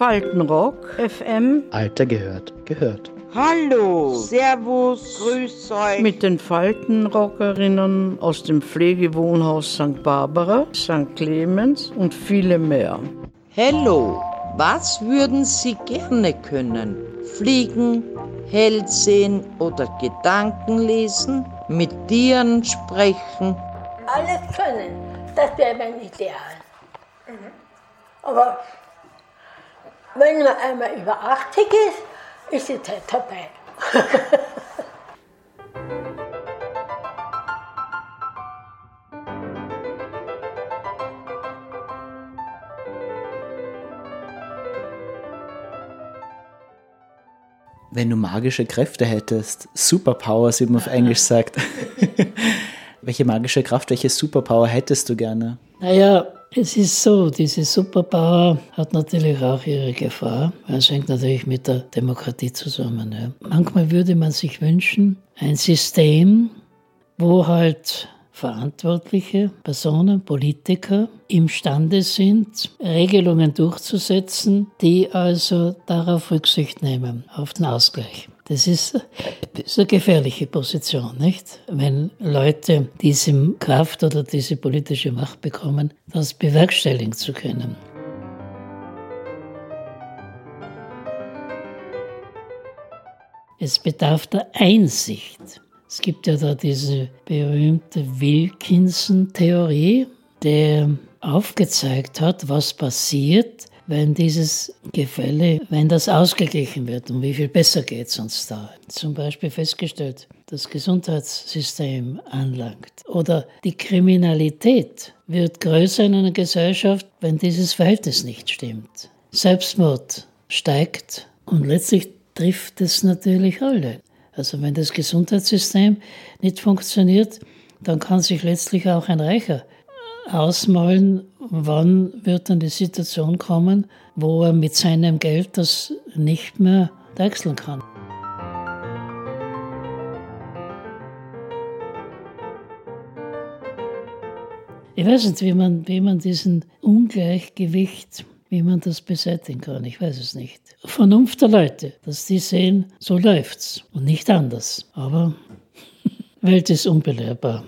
Faltenrock FM. Alter gehört, gehört. Hallo, Servus, Grüß euch. Mit den Faltenrockerinnen aus dem Pflegewohnhaus St. Barbara, St. Clemens und viele mehr. Hallo, was würden Sie gerne können? Fliegen, hell sehen oder Gedanken lesen? Mit Tieren sprechen? Alles können, das wäre mein Ideal. Aber wenn man einmal über 80 ist, ist die Zeit vorbei. Wenn du magische Kräfte hättest, Superpowers, wie man auf Englisch sagt. welche magische Kraft, welche Superpower hättest du gerne? Naja, es ist so, diese Superpower hat natürlich auch ihre Gefahr. Es hängt natürlich mit der Demokratie zusammen. Ja. Manchmal würde man sich wünschen, ein System, wo halt verantwortliche Personen, Politiker imstande sind, Regelungen durchzusetzen, die also darauf Rücksicht nehmen, auf den Ausgleich. Das ist, das ist eine gefährliche Position, nicht? Wenn Leute diese Kraft oder diese politische Macht bekommen, das bewerkstelligen zu können. Es bedarf der Einsicht. Es gibt ja da diese berühmte Wilkinson-Theorie, der aufgezeigt hat, was passiert, wenn dieses Gefälle, wenn das ausgeglichen wird und wie viel besser geht es uns da. Zum Beispiel festgestellt, das Gesundheitssystem anlangt. Oder die Kriminalität wird größer in einer Gesellschaft, wenn dieses Verhältnis nicht stimmt. Selbstmord steigt und letztlich trifft es natürlich alle. Also wenn das Gesundheitssystem nicht funktioniert, dann kann sich letztlich auch ein Reicher ausmalen, wann wird dann die Situation kommen, wo er mit seinem Geld das nicht mehr wechseln kann. Ich weiß nicht, wie man, wie man diesen Ungleichgewicht, wie man das beseitigen kann. Ich weiß es nicht. Vernunft der Leute, dass die sehen, so läuft's und nicht anders. Aber Welt ist unbelehrbar.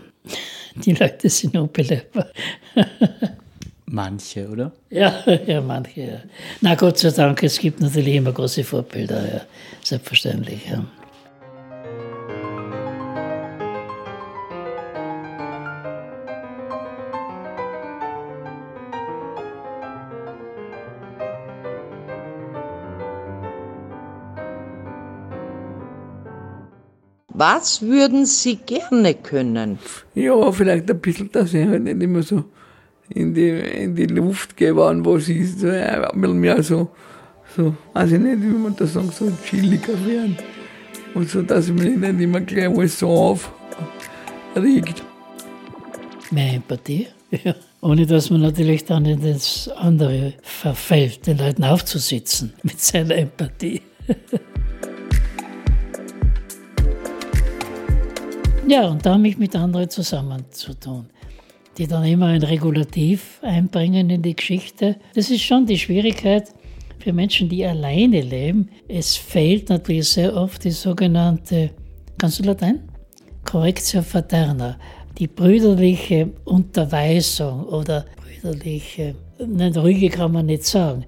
Die Leute sind unbelehrbar. Manche, oder? Ja, ja, manche. Ja. Na Gott sei Dank, es gibt natürlich immer große Vorbilder, ja. selbstverständlich. Ja. Was würden Sie gerne können? Ja, vielleicht ein bisschen, dass ich halt nicht immer so in die, in die Luft gehe, wann was ist. So, ein bisschen mehr so, so, weiß ich nicht, wie man das sagt, so chilliger werden. Und so, dass mich nicht immer gleich alles so aufregt. Mehr Empathie, ja. Ohne dass man natürlich dann in das andere verfällt, den Leuten aufzusitzen mit seiner Empathie. Ja, und da mich mit anderen zusammenzutun, die dann immer ein Regulativ einbringen in die Geschichte. Das ist schon die Schwierigkeit für Menschen, die alleine leben. Es fehlt natürlich sehr oft die sogenannte, kannst du Latein? Correctio fraterna, die brüderliche Unterweisung oder brüderliche, nein, ruhige kann man nicht sagen,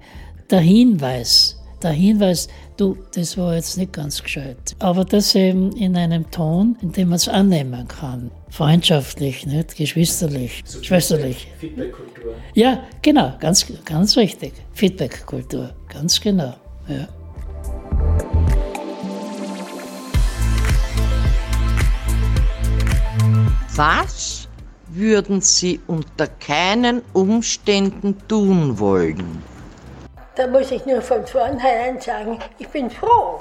der Hinweis, der Hinweis, du, das war jetzt nicht ganz gescheit. Aber das eben in einem Ton, in dem man es annehmen kann. Freundschaftlich, nicht? geschwisterlich, so schwesterlich. Feedback-Kultur. Ja, genau, ganz, ganz richtig. Feedback-Kultur, ganz genau. Ja. Was würden Sie unter keinen Umständen tun wollen? Da muss ich nur von vornherein sagen, ich bin froh,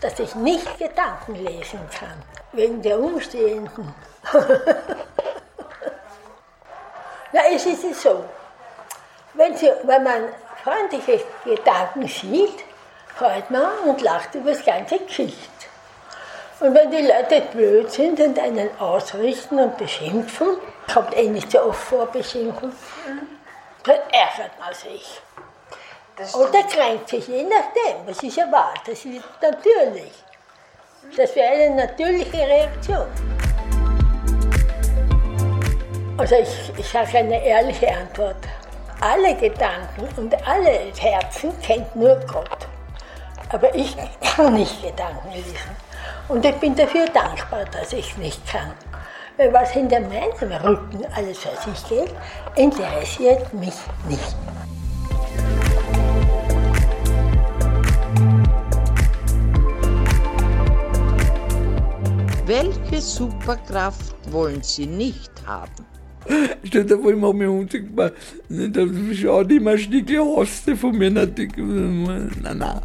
dass ich nicht Gedanken lesen kann, wegen der Umstehenden. Na, es ist so, wenn, Sie, wenn man freundliche Gedanken sieht, freut man und lacht über das ganze Geschichte. Und wenn die Leute blöd sind und einen ausrichten und beschimpfen, kommt eh nicht so oft vor, beschimpfen, dann ärgert man sich. Oder kränkt sich, je nachdem. Das ist ja wahr, das ist natürlich. Das wäre eine natürliche Reaktion. Also ich, ich sage eine ehrliche Antwort. Alle Gedanken und alle Herzen kennt nur Gott. Aber ich kann nicht Gedanken lesen. Und ich bin dafür dankbar, dass ich es nicht kann. Weil was hinter meinem Rücken alles vor sich geht, interessiert mich nicht. Welche Superkraft wollen Sie nicht haben? Stell dir vor, ich mache mich unsichtbar. Da schaut immer ein Stückchen Haste von mir. Nein, nein.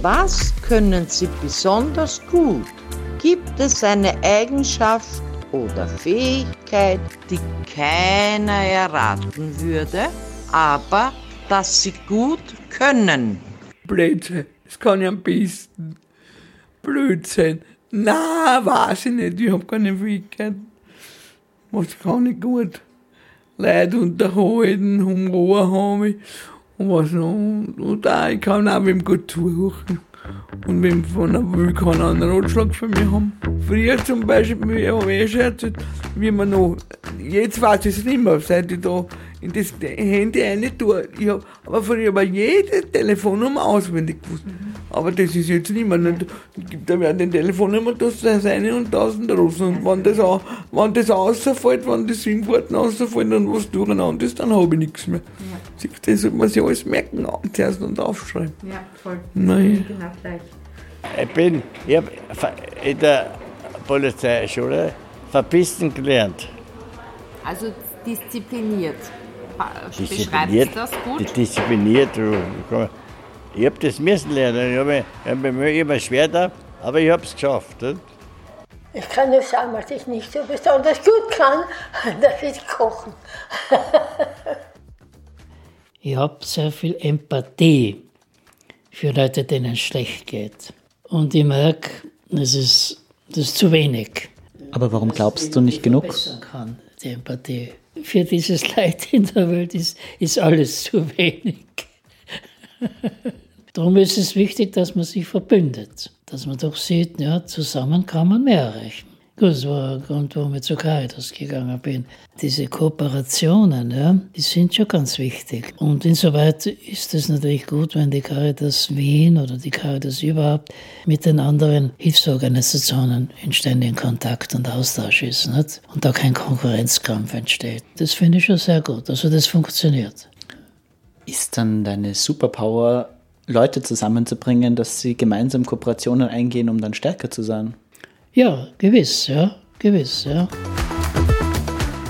Was können Sie besonders gut? Gibt es eine Eigenschaft oder Fähigkeit, die keiner erraten würde, aber das Sie gut können? Blödsinn. Das kann ich am besten. Blödsinn. Na, weiß ich nicht. Ich hab keine Fähigkeit. Was kann ich gut? Leute unterhalten, Humor habe ich. Und was noch? Und auch, ich kann auch wem gut zuhören. Und wenn von einer will, kann einen Ratschlag für mich haben. Früher zum Beispiel, wie habe ich eh erzählt, wie man noch, jetzt weiß ich es nicht mehr, seit ich da in das Handy rein tue. Ich hab, aber früher war jede Telefonnummer auswendig gewusst. Aber das ist jetzt nicht mehr. Nicht. Es gibt ja den Telefonnummer, das ist eine und tausend raus. Und wenn das, auch, wenn das rausfällt, wenn die Singworten rausfallen und was durcheinander ist, dann habe ich nichts mehr. Ja. Das sollte man sich alles merken, zuerst und aufschreiben. Ja, voll. Nein. Genau gleich. Ich bin, ich habe in der Polizeischule Verbissen gelernt. Also diszipliniert. Beschreibst das gut? diszipliniert. Ich habe das müssen lernen. Ich habe hab mir immer schwer da, aber ich habe es geschafft. Nicht? Ich kann nur sagen, was ich nicht so besonders gut kann, das ist Kochen. Ich habe sehr viel Empathie für Leute, denen es schlecht geht. Und ich merke, das ist, das ist zu wenig. Aber warum glaubst du nicht genug? Kann, die Empathie. Für dieses Leid in der Welt ist, ist alles zu wenig. Darum ist es wichtig, dass man sich verbündet. Dass man doch sieht, ja, zusammen kann man mehr erreichen. Gut, das war ein Grund, warum ich zu Caritas gegangen bin. Diese Kooperationen, ja, die sind schon ganz wichtig. Und insoweit ist es natürlich gut, wenn die Caritas Wien oder die Caritas überhaupt mit den anderen Hilfsorganisationen in ständigen Kontakt und Austausch ist. Nicht? Und da kein Konkurrenzkampf entsteht. Das finde ich schon sehr gut. Also das funktioniert. Ist dann deine Superpower, Leute zusammenzubringen, dass sie gemeinsam Kooperationen eingehen, um dann stärker zu sein? Ja, gewiss, ja, gewiss, ja.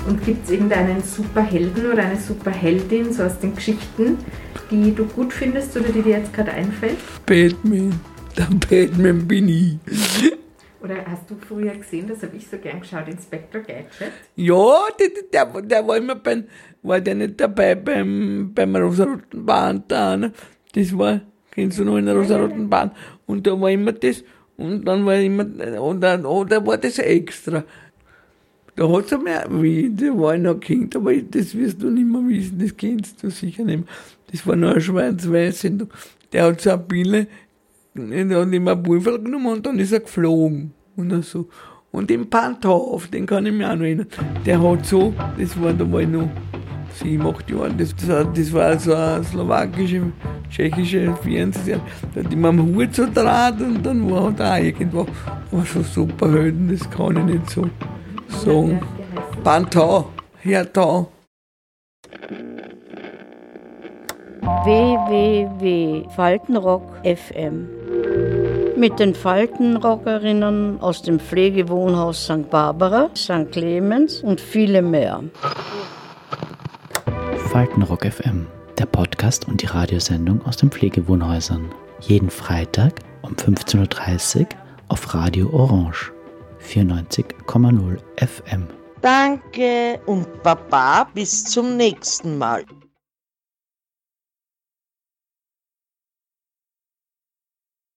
Und gibt es irgendeinen Superhelden oder eine Superheldin, so aus den Geschichten, die du gut findest oder die dir jetzt gerade einfällt? Batman. Der Batman bin ich. Oder hast du früher gesehen, das habe ich so gern geschaut, Inspector Gadget? Ja, der, der, der war immer beim, war der nicht dabei beim, beim rosaroten Bahn da, ne? Das war, kennst du noch in der rosaroten Bahn? Und da war immer das, und dann war immer, und dann, oh, da war das extra. Da hat's einmal, wie, der war noch Kind, aber das wirst du nicht mehr wissen, das kennst du sicher nicht mehr. Das war noch ein schwarz-weiß Sendung. Der hat so eine Pille, der hat immer Pulver genommen und dann ist er geflogen. Und so. Und den Panthof, den kann ich mich auch noch erinnern. Der hat so, das war, da war ich noch sieben, acht Jahre, das, das war so eine slowakische, tschechische Fernsehserie. Da hat immer am Hut so draht und dann war halt auch irgendwo, war so Superhelden, das kann ich nicht so sagen. Pantau, Hertau. www.faltenrock FM. Mit den Faltenrockerinnen aus dem Pflegewohnhaus St. Barbara, St. Clemens und viele mehr. Faltenrock FM, der Podcast und die Radiosendung aus den Pflegewohnhäusern. Jeden Freitag um 15.30 Uhr auf Radio Orange 94,0 FM. Danke und Baba bis zum nächsten Mal.